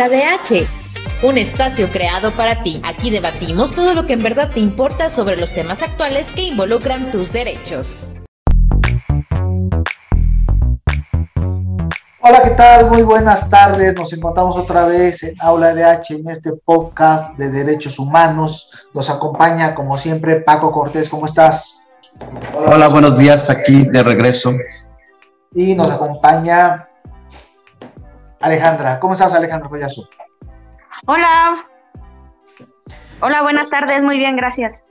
Aula de H, un espacio creado para ti. Aquí debatimos todo lo que en verdad te importa sobre los temas actuales que involucran tus derechos. Hola, ¿qué tal? Muy buenas tardes. Nos encontramos otra vez en Aula de H en este podcast de derechos humanos. Nos acompaña, como siempre, Paco Cortés. ¿Cómo estás? Hola, buenos días. Aquí de regreso. Y nos acompaña Alejandra. ¿Cómo estás, Alejandra Collazo? Hola. Hola, buenas tardes. Muy bien, gracias.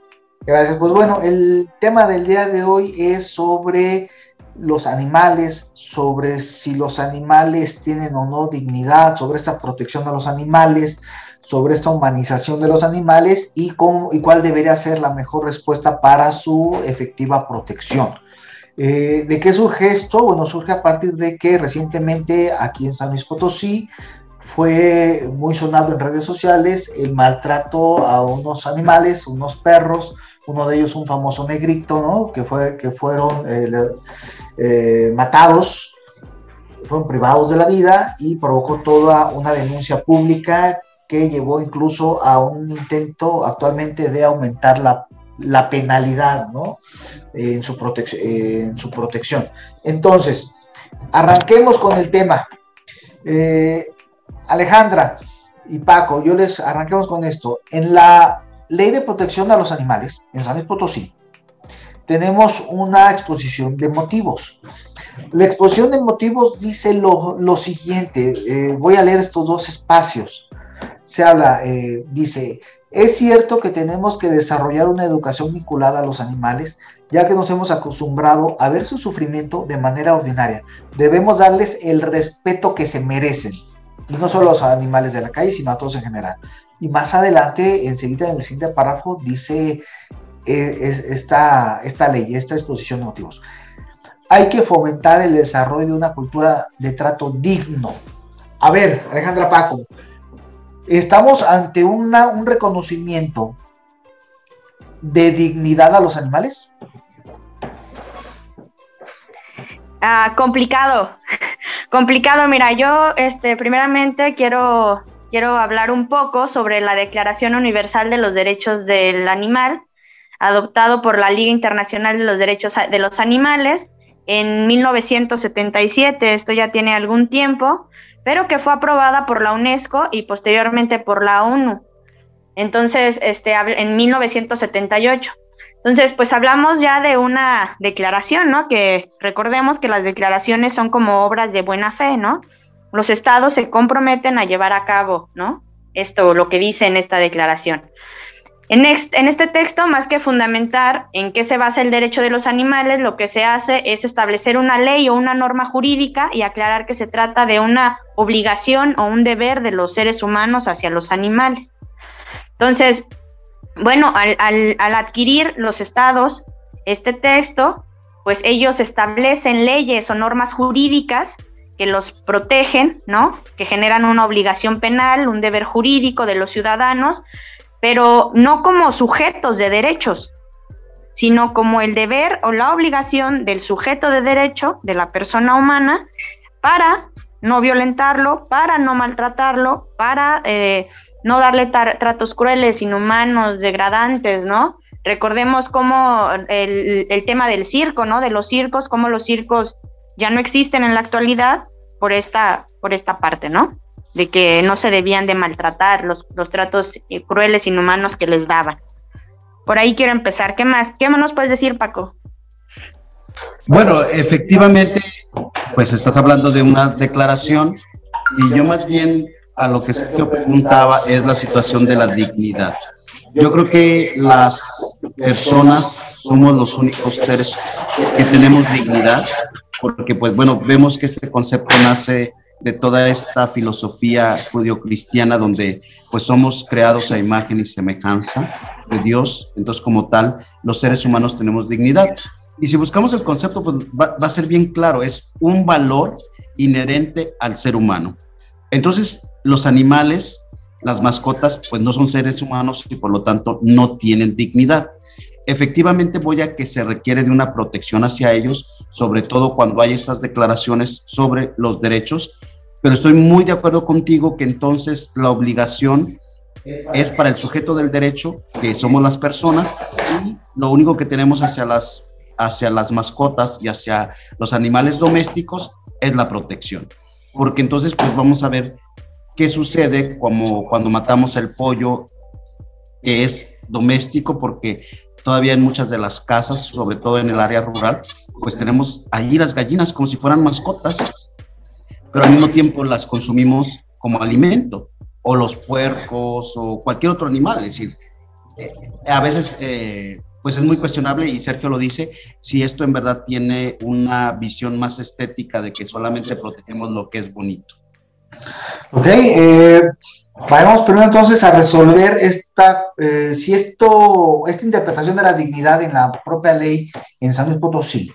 Gracias. Pues bueno, el tema del día de hoy es sobre los animales, sobre si los animales tienen o no dignidad, sobre esta protección a los animales, sobre esta humanización de los animales y, cómo, y cuál debería ser la mejor respuesta para su efectiva protección. Eh, ¿De qué surge esto? Bueno, surge a partir de que recientemente aquí en San Luis Potosí fue muy sonado en redes sociales el maltrato a unos animales, unos perros, uno de ellos un famoso negrito, ¿no? Que, fue, que fueron eh, eh, matados, fueron privados de la vida y provocó toda una denuncia pública que llevó incluso a un intento actualmente de aumentar la la penalidad ¿no? en, su en su protección. Entonces, arranquemos con el tema. Eh, Alejandra y Paco, yo les arranquemos con esto. En la ley de protección a los animales, en San Luis Potosí, tenemos una exposición de motivos. La exposición de motivos dice lo, siguiente, eh, voy a leer estos dos espacios. Se habla, eh, dice, es cierto que tenemos que desarrollar una educación vinculada a los animales, ya que nos hemos acostumbrado a ver su sufrimiento de manera ordinaria. Debemos darles el respeto que se merecen, y no solo a los animales de la calle, sino a todos en general. Y más adelante, enseguida en el siguiente párrafo, dice eh, esta, esta ley, esta exposición de motivos. Hay que fomentar el desarrollo de una cultura de trato digno. A ver, Alejandra Paco, estamos ante un reconocimiento de dignidad a los animales? Ah, complicado, complicado. Mira, yo, este, primeramente quiero, quiero hablar un poco sobre la Declaración Universal de los Derechos del Animal, adoptado por la Liga Internacional de los Derechos de los Animales en 1977. Esto ya tiene algún tiempo pero que fue aprobada por la UNESCO y posteriormente por la ONU. Entonces, este, en 1978. Entonces, pues hablamos ya de una declaración, ¿no? Que recordemos que las declaraciones son como obras de buena fe, ¿no? Los estados se comprometen a llevar a cabo, ¿no? Esto, lo que dice en esta declaración. En, este texto, más que fundamentar en qué se basa el derecho de los animales, lo que se hace es establecer una ley o una norma jurídica y aclarar que se trata de una obligación o un deber de los seres humanos hacia los animales. Entonces, bueno, al, adquirir los estados este texto, pues ellos establecen leyes o normas jurídicas que los protegen, ¿no? Que generan una obligación penal, un deber jurídico de los ciudadanos, pero no como sujetos de derechos, sino como el deber o la obligación del sujeto de derecho, de la persona humana, para no violentarlo, para no maltratarlo, para eh, no darle tratos crueles, inhumanos, degradantes, ¿no? Recordemos cómo el, el, tema del circo, ¿no? De los circos, cómo los circos ya no existen en la actualidad por esta, por esta parte, ¿no? De que no se debían de maltratar los, los tratos eh, crueles, inhumanos que les daban. Por ahí quiero empezar. ¿Qué más? ¿Qué más nos puedes decir, Paco? Bueno, efectivamente, pues estás hablando de una declaración y yo más bien a lo que se preguntaba es la situación de la dignidad. Yo creo que las personas somos los únicos seres que tenemos dignidad, porque pues bueno, vemos que este concepto nace de toda esta filosofía judio-cristiana donde pues somos creados a imagen y semejanza de Dios, entonces como tal los seres humanos tenemos dignidad. Y si buscamos el concepto, pues va, a ser bien claro, es un valor inherente al ser humano. Entonces los animales, las mascotas, pues no son seres humanos y por lo tanto no tienen dignidad efectivamente voy a que se requiere de una protección hacia ellos, sobre todo cuando hay estas declaraciones sobre los derechos, pero estoy muy de acuerdo contigo que entonces la obligación es para el sujeto del derecho, que somos las personas, y lo único que tenemos hacia las, hacia las mascotas y hacia los animales domésticos es la protección. Porque entonces, pues vamos a ver qué sucede como cuando matamos el pollo que es doméstico, porque todavía en muchas de las casas, sobre todo en el área rural, pues tenemos allí las gallinas como si fueran mascotas, pero al mismo tiempo las consumimos como alimento o los puercos o cualquier otro animal. Es decir, eh, a veces eh, pues es muy cuestionable y Sergio lo dice, si esto en verdad tiene una visión más estética de que solamente protegemos lo que es bonito. Ok, eh, vamos primero entonces a resolver esta, si esto, esta interpretación de la dignidad en la propia ley en San Luis Potosí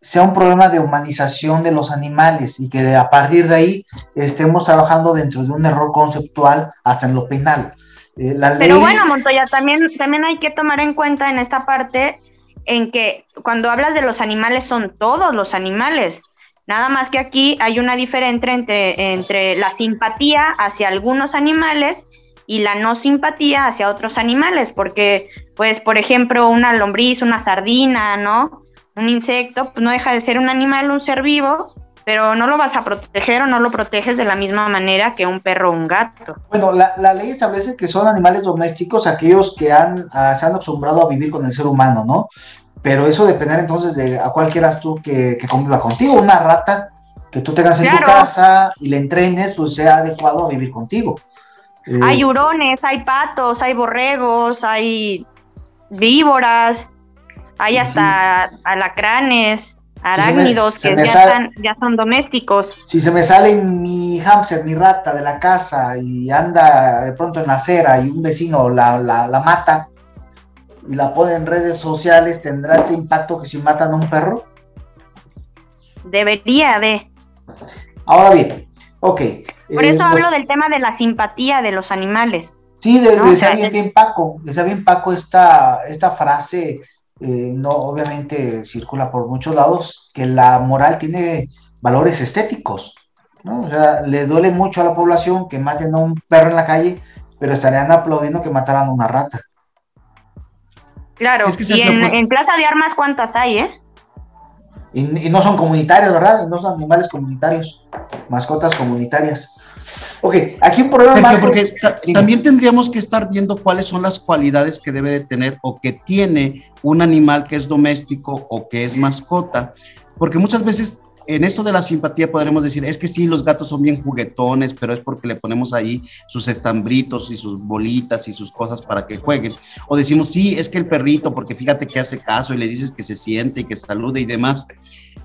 sea un problema de humanización de los animales y que a partir de ahí estemos trabajando dentro de un error conceptual hasta en lo penal. Eh, Pero bueno, Montoya, también, también hay que tomar en cuenta en esta parte en que cuando hablas de los animales son todos los animales. Nada más que aquí hay una diferencia entre, entre la simpatía hacia algunos animales y la no simpatía hacia otros animales, porque, pues, por ejemplo, una lombriz, una sardina, ¿no? Un insecto, pues no deja de ser un animal, un ser vivo, pero no lo vas a proteger o no lo proteges de la misma manera que un perro o un gato. Bueno, la, ley establece que son animales domésticos aquellos que han, ah, se han acostumbrado a vivir con el ser humano, ¿no? Pero eso dependerá entonces de a cuál quieras tú que, conviva contigo. Una rata que tú tengas en tu casa y le entrenes, pues sea adecuado a vivir contigo. Hay hurones, hay patos, hay borregos, hay víboras. Hay hasta alacranes, arácnidos que ya, son domésticos. Si se me sale mi hámster, mi rata de la casa y anda de pronto en la acera y un vecino la, la, mata y la pone en redes sociales, ¿tendrá este impacto que si matan a un perro? Debería de. Ahora bien, ok. Por eso eh, hablo del tema de la simpatía de los animales. Sí, de, decía bien, Paco, decía bien Paco esta, esta frase eh, no obviamente circula por muchos lados, que la moral tiene valores estéticos, ¿no? O sea, le duele mucho a la población que maten a un perro en la calle, pero estarían aplaudiendo que mataran a una rata. Claro, y en, Plaza de Armas, ¿cuántas hay, eh? Y, y, no son comunitarios, ¿verdad? No son animales comunitarios, mascotas comunitarias. Ok, aquí un problema más. Porque también tendríamos que estar viendo cuáles son las cualidades que debe de tener o que tiene un animal que es doméstico o que es mascota. Porque muchas veces en esto de la simpatía podremos decir, es que sí, los gatos son bien juguetones, pero es porque le ponemos ahí sus estambritos y sus bolitas y sus cosas para que jueguen. O decimos, sí, es que el perrito, porque fíjate que hace caso y le dices que se siente y que salude y demás.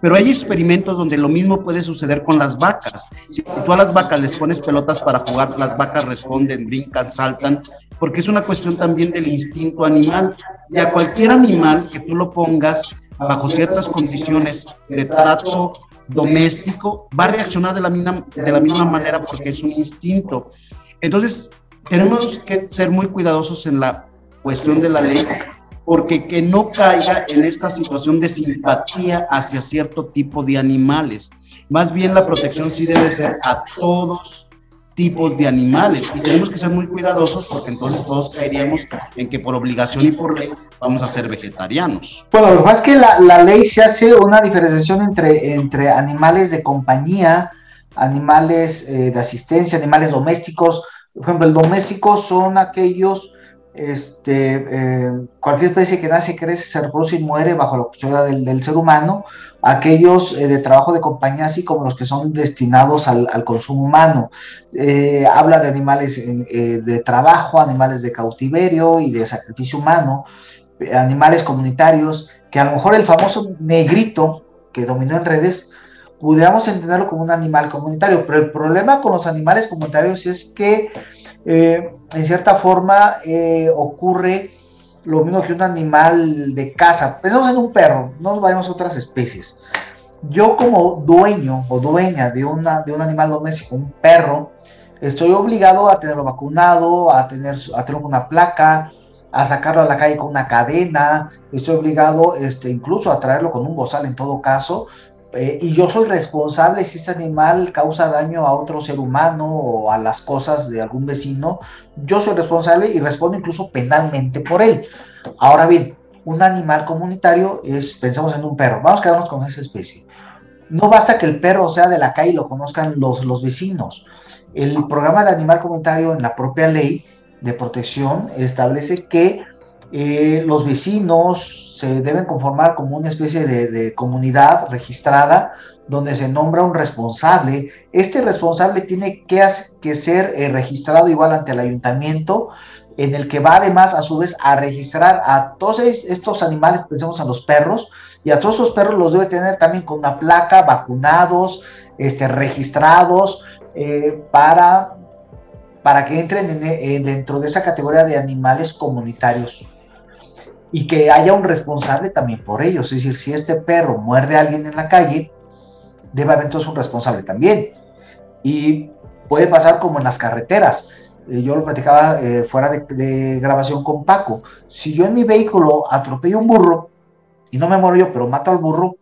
Pero hay experimentos donde lo mismo puede suceder con las vacas. Si tú a las vacas les pones pelotas para jugar, las vacas responden, brincan, saltan, porque es una cuestión también del instinto animal. Y a cualquier animal que tú lo pongas bajo ciertas condiciones de trato doméstico, va a reaccionar de la, misma, de la misma manera porque es un instinto. Entonces, tenemos que ser muy cuidadosos en la cuestión de la ley porque que no caiga en esta situación de simpatía hacia cierto tipo de animales. Más bien la protección sí debe ser a todos tipos de animales y tenemos que ser muy cuidadosos porque entonces todos caeríamos en que por obligación y por ley vamos a ser vegetarianos. Bueno, lo que pasa es que la, la ley se hace una diferenciación entre, entre animales de compañía, animales eh, de asistencia, animales domésticos. Por ejemplo, el doméstico son aquellos este, eh, cualquier especie que nace, crece, se reproduce y muere bajo la custodia del, ser humano, aquellos eh, de trabajo de compañía, así como los que son destinados al, consumo humano. Eh, habla de animales de trabajo, animales de cautiverio y de sacrificio humano, animales comunitarios, que a lo mejor el famoso negrito que dominó en redes, pudiéramos entenderlo como un animal comunitario, pero el problema con los animales comunitarios es que eh, en cierta forma eh, ocurre lo mismo que un animal de casa. Pensamos en un perro, no nos vayamos a otras especies. Yo como dueño o dueña de, una, de un animal doméstico, un perro, estoy obligado a tenerlo vacunado, a tener, a tener una placa, a sacarlo a la calle con una cadena, estoy obligado este, incluso a traerlo con un bozal en todo caso, eh, y yo soy responsable si este animal causa daño a otro ser humano o a las cosas de algún vecino, yo soy responsable y respondo incluso penalmente por él. Ahora bien, un animal comunitario es, pensamos en un perro, vamos a quedarnos con esa especie. No basta que el perro sea de la calle y lo conozcan los, los vecinos. El programa de animal comunitario en la propia ley de protección establece que eh, los vecinos se deben conformar como una especie de, comunidad registrada donde se nombra un responsable. Este responsable tiene que, ser eh, registrado igual ante el ayuntamiento, en el que va además a su vez a registrar a todos estos animales, pensemos en los perros, y a todos esos perros los debe tener también con una placa, vacunados, este, registrados, eh, para, para que entren dentro de esa categoría de animales comunitarios y que haya un responsable también por ellos. Es decir, si este perro muerde a alguien en la calle, debe haber entonces un responsable también. Y puede pasar como en las carreteras. Eh, yo lo platicaba eh, fuera de, grabación con Paco. Si yo en mi vehículo atropello un burro, y no me muero yo, pero mato al burro,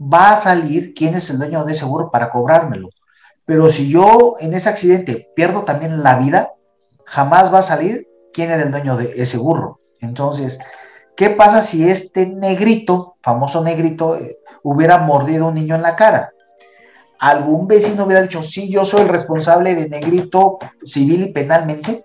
va a salir quién es el dueño de ese burro para cobrármelo. Pero si yo en ese accidente pierdo también la vida, jamás va a salir quién era el dueño de ese burro. Entonces, ¿Qué pasa si este negrito, famoso negrito, eh, hubiera mordido a un niño en la cara? ¿Algún vecino hubiera dicho, sí, yo soy el responsable de negrito civil y penalmente?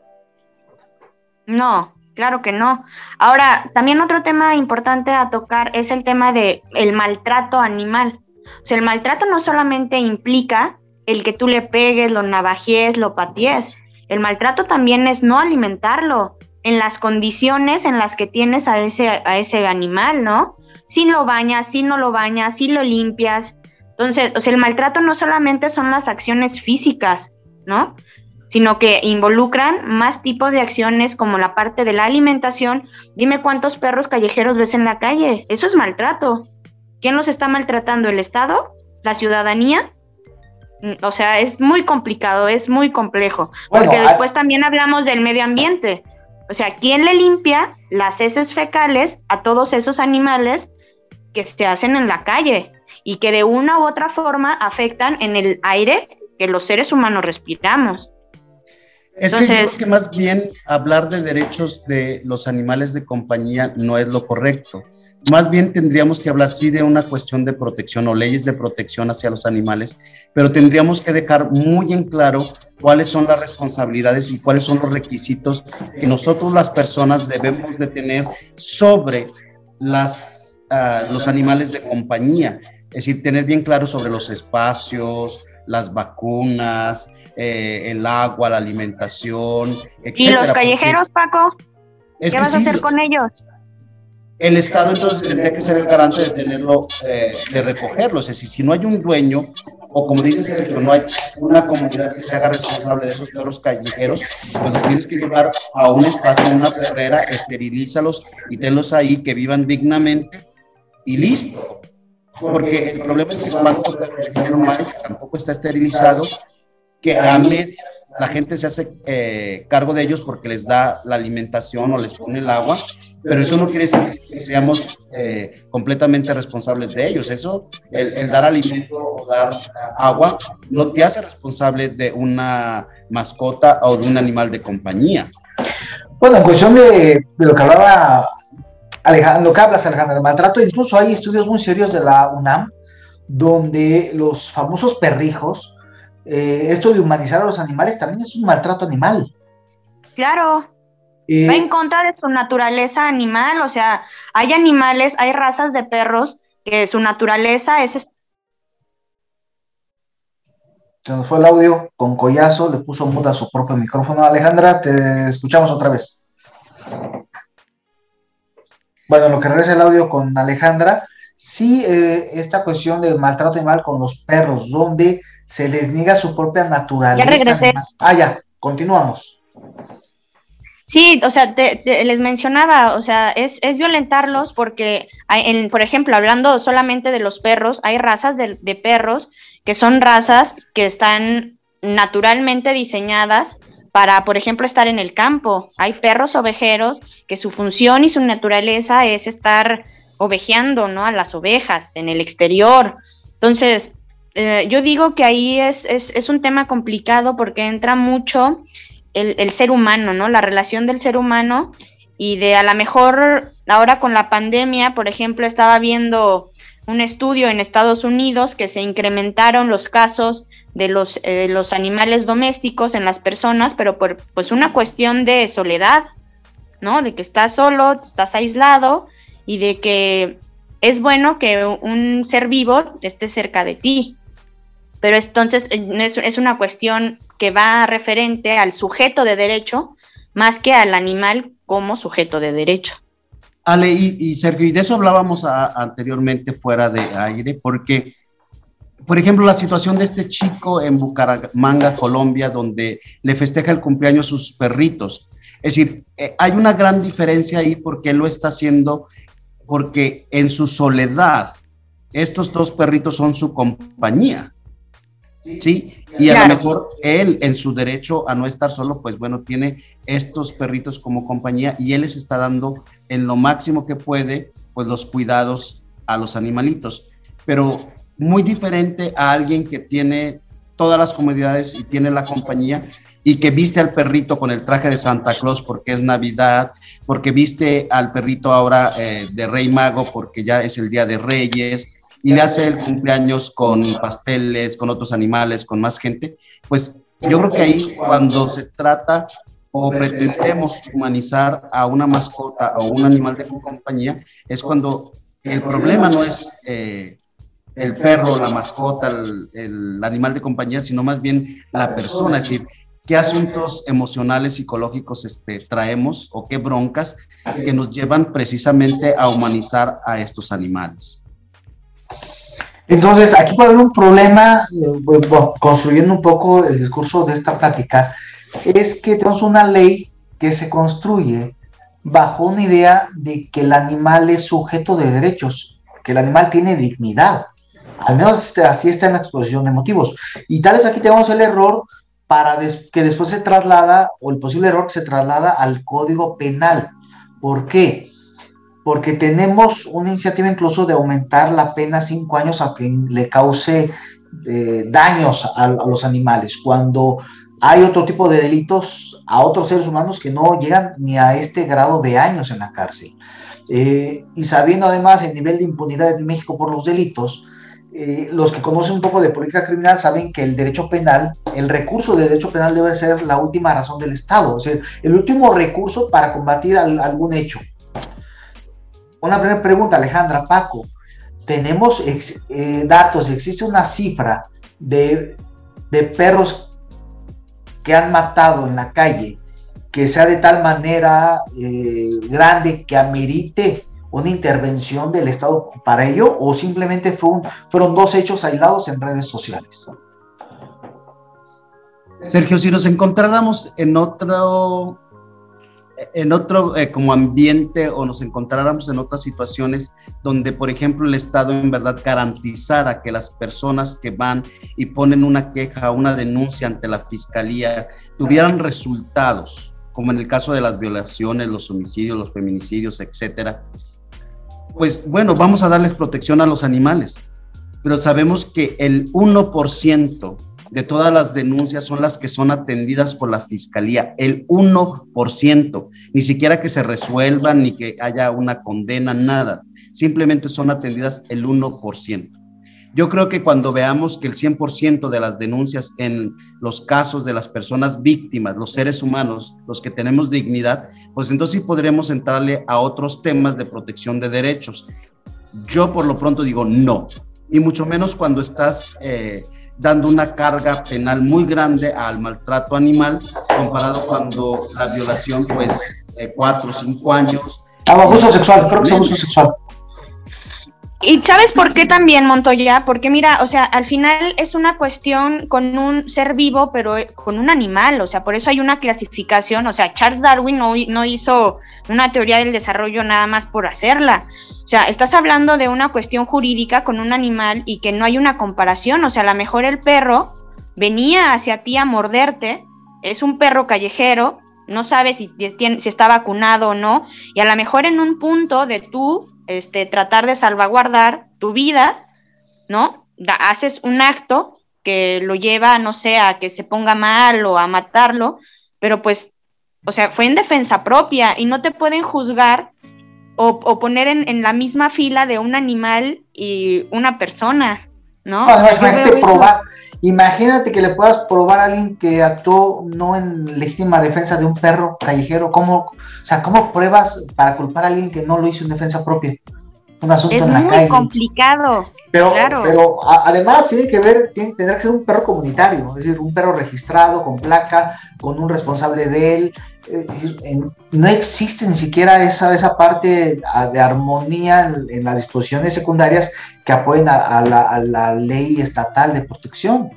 No, claro que no. Ahora, también otro tema importante a tocar es el tema de el maltrato animal. O sea, el maltrato no solamente implica el que tú le pegues, lo navajes, lo paties. El maltrato también es no alimentarlo, en las condiciones en las que tienes a ese, a ese animal, ¿no? Si lo bañas, si no lo bañas, si lo limpias. Entonces, o sea, el maltrato no solamente son las acciones físicas, ¿no? Sino que involucran más tipos de acciones como la parte de la alimentación. Dime cuántos perros callejeros ves en la calle. Eso es maltrato. ¿Quién los está maltratando? ¿El Estado? ¿La ciudadanía? Mm, o sea, es muy complicado, es muy complejo. porque después también hablamos del medio ambiente. O sea, ¿quién le limpia las heces fecales a todos esos animales que se hacen en la calle y que de una u otra forma afectan en el aire que los seres humanos respiramos? Es que yo creo que más bien hablar de derechos de los animales de compañía no es lo correcto. Más bien tendríamos que hablar sí de una cuestión de protección o leyes de protección hacia los animales, pero tendríamos que dejar muy en claro cuáles son las responsabilidades y cuáles son los requisitos que nosotros las personas debemos de tener sobre las, ah, los animales de compañía. Es decir, tener bien claro sobre los espacios, las vacunas, eh, el agua, la alimentación, etc. ¿Y los callejeros, Paco? ¿Qué vas a hacer con ellos? El Estado entonces tendría que ser el garante de tenerlo, eh, de recogerlo. Es decir, si no hay un dueño, o como dices, no hay una comunidad que se haga responsable de esos perros callejeros, pues los tienes que llevar a un espacio, a una perrera, esterilízalos y tenlos ahí que vivan dignamente y listo. Porque el problema es que tampoco está esterilizado, que a medias la gente se hace eh, cargo de ellos porque les da la alimentación o les pone el agua, pero eso no quiere decir que seamos eh, completamente responsables de ellos. Eso, el, dar alimento o dar agua, no te hace responsable de una mascota o de un animal de compañía. Bueno, en cuestión de, lo que hablaba Alejandro, lo que hablas Alejandro, el maltrato, incluso hay estudios muy serios de la UNAM donde los famosos perrijos, eh, esto de humanizar a los animales también es un maltrato animal. Claro. Eh, Va en contra de su naturaleza animal, o sea, hay animales, hay razas de perros que su naturaleza es... Se nos fue el audio con collazo, le puso muda su propio micrófono. Alejandra, te escuchamos otra vez. Bueno, lo que regresa el audio con Alejandra, sí, eh, esta cuestión de maltrato animal con los perros, donde se les niega su propia naturaleza. Ya regresé. Ah, ya, continuamos. Sí, o sea, les mencionaba, o sea, es, es violentarlos porque, en, por ejemplo, hablando solamente de los perros, hay razas de, perros que son razas que están naturalmente diseñadas para, por ejemplo, estar en el campo. Hay perros ovejeros que su función y su naturaleza es estar ovejeando, ¿no? A las ovejas en el exterior Entonces, eh, yo digo que ahí es, es, un tema complicado porque entra mucho el, ser humano, ¿no? La relación del ser humano y de a lo mejor ahora con la pandemia, por ejemplo, estaba viendo un estudio en Estados Unidos que se incrementaron los casos de los, eh, los animales domésticos en las personas, pero por pues una cuestión de soledad, ¿no? De que estás solo, estás aislado y de que es bueno que un ser vivo esté cerca de ti. Pero entonces eh, es, es una cuestión que va referente al sujeto de derecho más que al animal como sujeto de derecho. Ale y, Sergio, y de eso hablábamos anteriormente fuera de aire, porque por ejemplo, la situación de este chico en Bucaramanga, Colombia, donde le festeja el cumpleaños a sus perritos. Es decir, eh, hay una gran diferencia ahí porque él lo está haciendo porque en su soledad, estos dos perritos son su compañía. ¿Sí? Y a lo mejor él, en su derecho a no estar solo, pues bueno, tiene estos perritos como compañía y él les está dando en lo máximo que puede, pues los cuidados a los animalitos. Pero muy diferente a alguien que tiene todas las comodidades y tiene la compañía y que viste al perrito con el traje de Santa Claus porque es Navidad, porque viste al perrito ahora eh, de Rey Mago porque ya es el Día de Reyes y le hace el cumpleaños con pasteles, con otros animales, con más gente, pues yo creo que ahí cuando se trata o pretendemos humanizar a una mascota o un animal de compañía, es cuando el problema no es eh, el perro, la mascota, el, animal de compañía, sino más bien la persona, es decir, qué asuntos emocionales, psicológicos este, traemos o qué broncas que nos llevan precisamente a humanizar a estos animales. Entonces, aquí puede haber un problema, eh, construyendo un poco el discurso de esta plática, es que tenemos una ley que se construye bajo una idea de que el animal es sujeto de derechos, que el animal tiene dignidad. Al menos este, así está en la exposición de motivos. Y tal vez aquí tenemos el error para que después se traslada, o el posible error que se traslada al código penal. ¿Por qué? Porque tenemos una iniciativa incluso de aumentar la pena cinco años a quien le cause eh, daños a, los animales, cuando hay otro tipo de delitos a otros seres humanos que no llegan ni a este grado de años en la cárcel. Eh, y sabiendo además el nivel de impunidad en México por los delitos, eh, los que conocen un poco de política criminal saben que el derecho penal, el recurso de derecho penal debe ser la última razón del Estado, es decir, el último recurso para combatir algún hecho. Una primera pregunta, Alejandra, Paco, tenemos eh, datos, existe una cifra de, perros que han matado en la calle que sea de tal manera eh, grande que amerite una intervención del Estado para ello o simplemente fueron dos hechos aislados en redes sociales? Sergio, si nos encontráramos en otro, en otro eh, como ambiente o nos encontráramos en otras situaciones donde, por ejemplo, el Estado en verdad garantizara que las personas que van y ponen una queja, una denuncia ante la Fiscalía, tuvieran resultados, como en el caso de las violaciones, los homicidios, los feminicidios, etcétera, pues bueno, vamos a darles protección a los animales, pero sabemos que el 1% de todas las denuncias son las que son atendidas por la fiscalía, el 1%, ni siquiera que se resuelvan ni que haya una condena, nada, simplemente son atendidas el 1%. Yo creo que cuando veamos que el 100% de las denuncias en los casos de las personas víctimas, los seres humanos, los que tenemos dignidad, pues entonces sí podremos entrarle a otros temas de protección de derechos. Yo por lo pronto digo no, y mucho menos cuando estás eh, dando una carga penal muy grande al maltrato animal, comparado cuando la violación, pues, eh, cuatro o cinco años. Abuso sexual, creo que es abuso sexual. ¿Y sabes por qué también, Montoya? Porque mira, o sea, al final es una cuestión con un ser vivo, pero eh, con un animal, o sea, por eso hay una clasificación, o sea, Charles Darwin no, hizo una teoría del desarrollo nada más por hacerla. O sea, estás hablando de una cuestión jurídica con un animal y que no hay una comparación, o sea, a lo mejor el perro venía hacia ti a morderte, es un perro callejero, no sabes si, si está vacunado o no, y a lo mejor en un punto de tú este, tratar de salvaguardar tu vida, ¿no? haces un acto que lo lleva, no sé, a que se ponga mal o a matarlo, pero pues, o sea, fue en defensa propia y no te pueden juzgar o, poner en, la misma fila de un animal y una persona, ¿no? imagínate, que le puedas probar a alguien que actuó no en legítima defensa de un perro callejero, ¿cómo, o sea, ¿cómo pruebas para culpar a alguien que no lo hizo en defensa propia? Un asunto es en la muy complicado. Pero, pero además tiene que ver, tiene, tendrá que ser un perro comunitario, es decir, un perro registrado, con placa, con un responsable de él. no existe ni siquiera esa, esa parte de armonía en, las disposiciones secundarias que apoyen a, la, ley estatal de protección.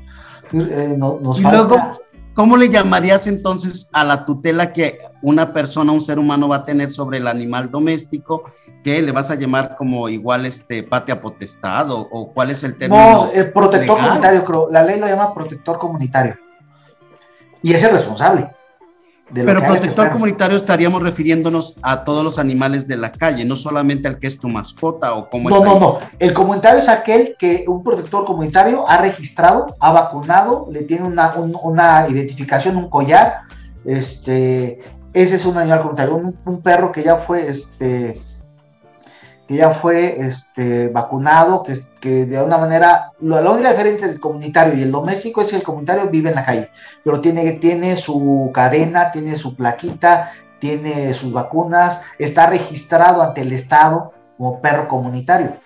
Eh, nos falta... ¿Cómo le llamarías entonces a la tutela que una persona, un ser humano va a tener sobre el animal doméstico? ¿Qué le vas a llamar como igual este patria potestad o, cuál es el término? No, el protector comunitario, creo. La ley lo llama protector comunitario. Y es el responsable. Pero protector comunitario estaríamos refiriéndonos a todos los animales de la calle, no solamente al que es tu mascota o cómo no, es. No, no, no. El comunitario es aquel que un protector comunitario ha registrado, ha vacunado, le tiene una, una identificación, un collar. Este, ese es un animal comunitario. Un, un perro que ya fue este, que ya fue este, vacunado, que, que de alguna manera, la, única diferencia del comunitario y el doméstico es que el comunitario vive en la calle, pero tiene, tiene su cadena, tiene su plaquita, tiene sus vacunas, está registrado ante el Estado como perro comunitario.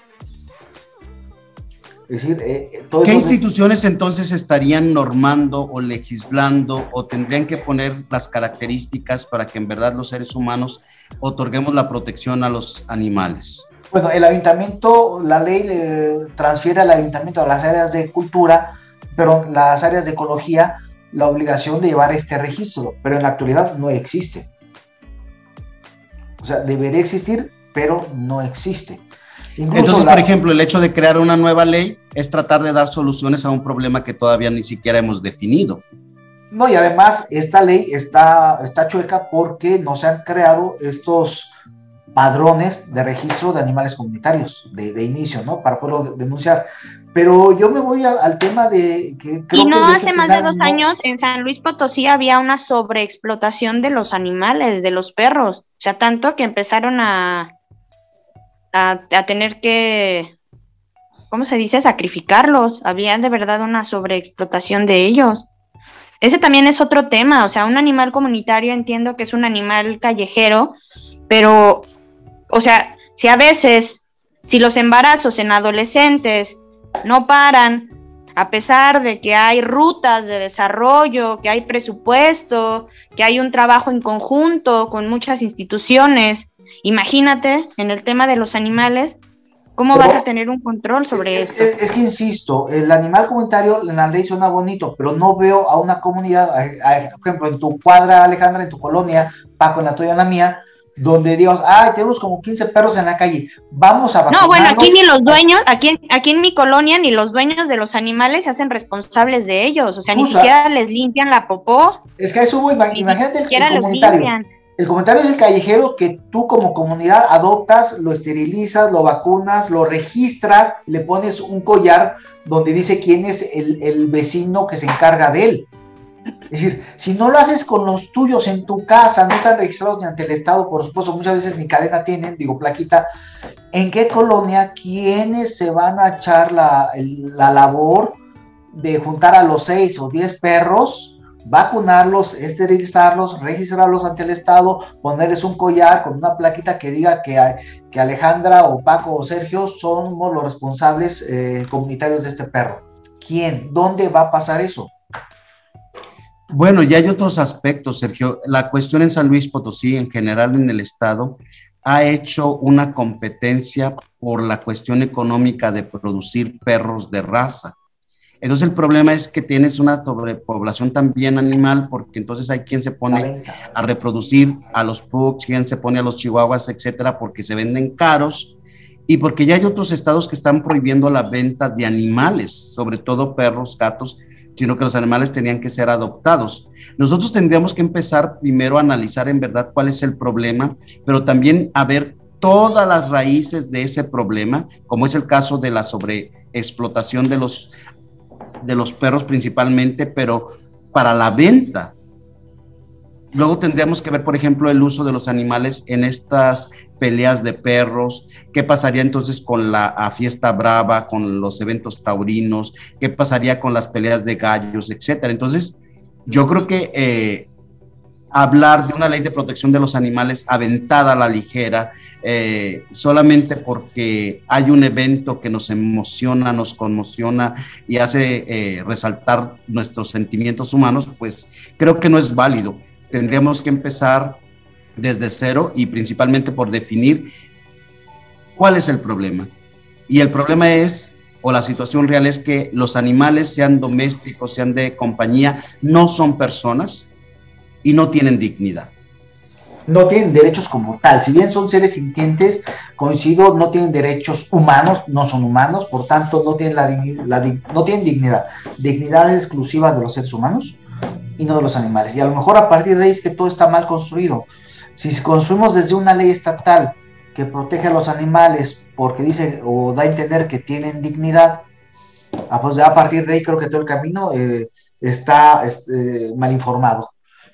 Es decir, eh, eh, ¿qué instituciones entonces estarían normando o legislando o tendrían que poner las características para que en verdad los seres humanos otorguemos la protección a los animales? Bueno, el ayuntamiento, la ley le transfiere al ayuntamiento a las áreas de cultura, pero las áreas de ecología, la obligación de llevar este registro, pero en la actualidad no existe. O sea, debería existir, pero no existe. Entonces, por ejemplo, el hecho de crear una nueva ley es tratar de dar soluciones a un problema que todavía ni siquiera hemos definido. No, y además esta ley está, está chueca porque no se han creado estos padrones de registro de animales comunitarios de, inicio, ¿no? Para poderlo denunciar. Pero yo me voy al, tema de que... y no hace más de dos años en San Luis Potosí había una sobreexplotación de los animales, de los perros. O sea, tanto que empezaron a, a, tener que, ¿cómo se dice? Sacrificarlos. Había de verdad una sobreexplotación de ellos. Ese también es otro tema, o sea, un animal comunitario entiendo que es un animal callejero, pero o sea, si a veces, si los embarazos en adolescentes no paran, a pesar de que hay rutas de desarrollo, que hay presupuesto, que hay un trabajo en conjunto con muchas instituciones, imagínate en el tema de los animales, ¿Cómo vas a tener un control sobre es, esto? Es, que insisto, el animal comunitario en la ley suena bonito, pero no veo a una comunidad, por ejemplo, en tu cuadra, Alejandra, en tu colonia, Paco, en la tuya, en la mía, donde digas, ay, tenemos como 15 perros en la calle, vamos a No, bueno, aquí ni los dueños, aquí, aquí en mi colonia, ni los dueños de los animales se hacen responsables de ellos, o sea, ni siquiera les limpian la popó. Es que eso, imagínate el, el comunitario. El comentario es el callejero que tú como comunidad adoptas, lo esterilizas, lo vacunas, lo registras, le pones un collar donde dice quién es el, vecino que se encarga de él. Es decir, si no lo haces con los tuyos en tu casa, no están registrados ni ante el Estado, por supuesto, muchas veces ni cadena tienen, digo, plaquita, ¿en qué colonia quiénes se van a echar la, labor de juntar a los seis o diez perros? Vacunarlos, esterilizarlos, registrarlos ante el Estado, ponerles un collar con una plaquita que diga que, que Alejandra o Paco o Sergio somos los responsables eh, comunitarios de este perro. ¿Quién? ¿Dónde va a pasar eso? Bueno, ya hay otros aspectos, Sergio. La cuestión en San Luis Potosí, en general en el Estado, ha hecho una competencia por la cuestión económica de producir perros de raza. Entonces el problema es que tienes una sobrepoblación también animal, porque entonces hay quien se pone a reproducir a los pugs, quien se pone a los chihuahuas, etcétera, porque se venden caros y porque ya hay otros estados que están prohibiendo la venta de animales, sobre todo perros, gatos, sino que los animales tenían que ser adoptados. Nosotros tendríamos que empezar primero a analizar en verdad cuál es el problema, pero también a ver todas las raíces de ese problema, como es el caso de la sobre explotación de los, de los perros principalmente, pero para la venta. Luego tendríamos que ver, por ejemplo, el uso de los animales en estas peleas de perros, qué pasaría entonces con la fiesta brava, con los eventos taurinos, qué pasaría con las peleas de gallos, etcétera. Entonces, yo creo que eh, hablar de una ley de protección de los animales aventada a la ligera, eh, solamente porque hay un evento que nos emociona, nos conmociona y hace eh, resaltar nuestros sentimientos humanos, pues creo que no es válido. Tendríamos que empezar desde cero y principalmente por definir cuál es el problema. Y el problema es, o la situación real es que los animales, sean domésticos, sean de compañía, no son personas, y no tienen dignidad. No tienen derechos como tal. Si bien son seres sintientes, coincido, no tienen derechos humanos, no son humanos, por tanto no tienen, la, no tienen dignidad. Dignidad es exclusiva de los seres humanos y no de los animales. Y a lo mejor a partir de ahí es que todo está mal construido. Si construimos desde una ley estatal que protege a los animales porque dice o da a entender que tienen dignidad, ah, pues a partir de ahí creo que todo el camino eh, está este, mal informado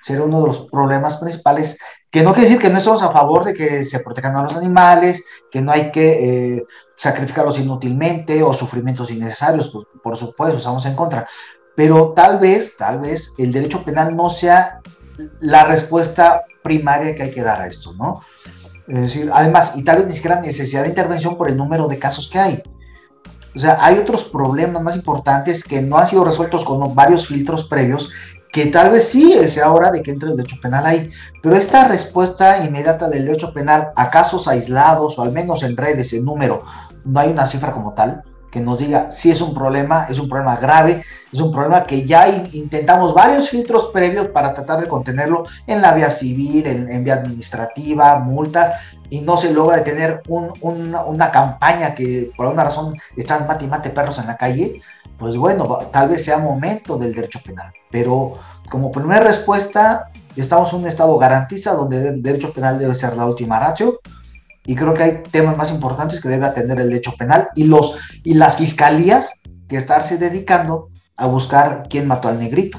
será uno de los problemas principales, que no quiere decir que no estamos a favor de que se protejan a los animales, que no hay que eh, sacrificarlos inútilmente o sufrimientos innecesarios, por, por supuesto, estamos en contra, pero tal vez, tal vez el derecho penal no sea la respuesta primaria que hay que dar a esto, ¿no? Es decir, además, y tal vez ni siquiera necesidad de intervención por el número de casos que hay. O sea, hay otros problemas más importantes que no han sido resueltos con varios filtros previos que tal vez sí sea hora de que entre el derecho penal ahí, pero esta respuesta inmediata del derecho penal a casos aislados o al menos en redes, en número, no hay una cifra como tal que nos diga si es un problema, es un problema grave, es un problema que ya intentamos varios filtros previos para tratar de contenerlo en la vía civil, en, vía administrativa, multa, y no se logra tener una, campaña que por alguna razón están mate y mate perros en la calle, pues bueno, tal vez sea momento del derecho penal. Pero como primera respuesta, estamos en un estado garantiza donde el derecho penal debe ser la última ratio. Y creo que hay temas más importantes que debe atender el derecho penal y, los, y las fiscalías que estarse dedicando a buscar quién mató al negrito.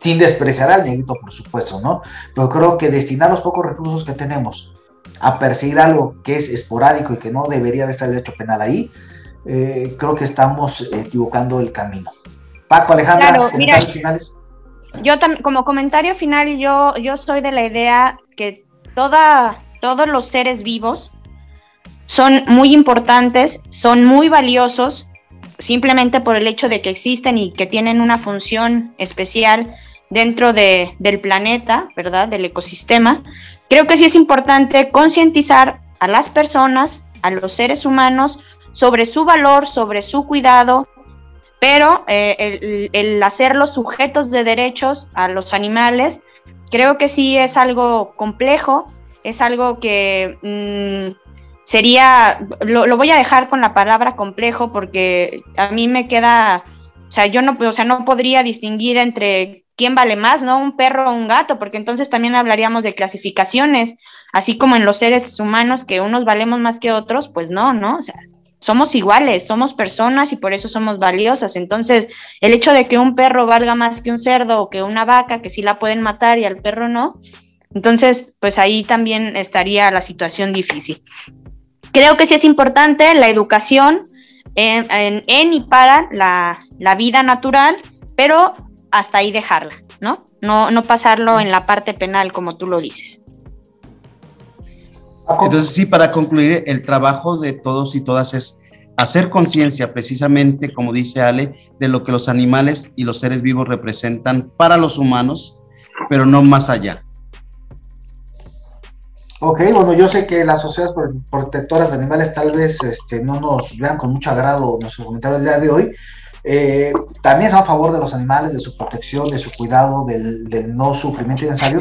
Sin despreciar al negrito, por supuesto, ¿no? Pero creo que destinar los pocos recursos que tenemos a perseguir algo que es esporádico y que no debería de estar el derecho penal ahí, eh, creo que estamos equivocando el camino. Paco, Alejandra, comentarios finales. Yo como comentario final, yo, yo soy de la idea que toda, todos los seres vivos son muy importantes, son muy valiosos, simplemente por el hecho de que existen y que tienen una función especial dentro de, del planeta, ¿verdad? Del ecosistema. Creo que sí es importante concientizar a las personas, a los seres humanos, sobre su valor, sobre su cuidado, pero eh, el, hacer los sujetos de derechos a los animales, creo que sí es algo complejo, es algo que mm, sería, lo, voy a dejar con la palabra complejo porque a mí me queda, o sea, yo no, o sea, no podría distinguir entre quién vale más, ¿no? Un perro o un gato, porque entonces también hablaríamos de clasificaciones, así como en los seres humanos que unos valemos más que otros, pues no, ¿no? O sea, somos iguales, somos personas y por eso somos valiosas. Entonces, el hecho de que un perro valga más que un cerdo o que una vaca, que sí la pueden matar y al perro no, entonces, pues ahí también estaría la situación difícil. Creo que sí es importante la educación en, y para la, la, vida natural, pero hasta ahí dejarla, ¿no? ¿no? No pasarlo en la parte penal, como tú lo dices. Entonces, sí, para concluir, el trabajo de todos y todas es hacer conciencia precisamente, como dice Ale, de lo que los animales y los seres vivos representan para los humanos, pero no más allá. Ok, bueno, yo sé que las sociedades protectoras de animales tal vez este, no nos vean con mucho agrado nuestros comentarios del día de hoy. Eh, también son a favor de los animales, de su protección, de su cuidado, del, del no sufrimiento innecesario,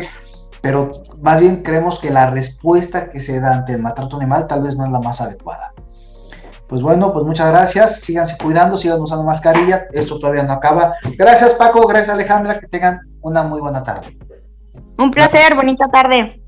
pero más bien creemos que la respuesta que se da ante el maltrato animal tal vez no es la más adecuada. Pues bueno, pues muchas gracias, síganse cuidando, sigan usando mascarilla, esto todavía no acaba. Gracias Paco, gracias Alejandra, que tengan una muy buena tarde. Un placer, bonita tarde.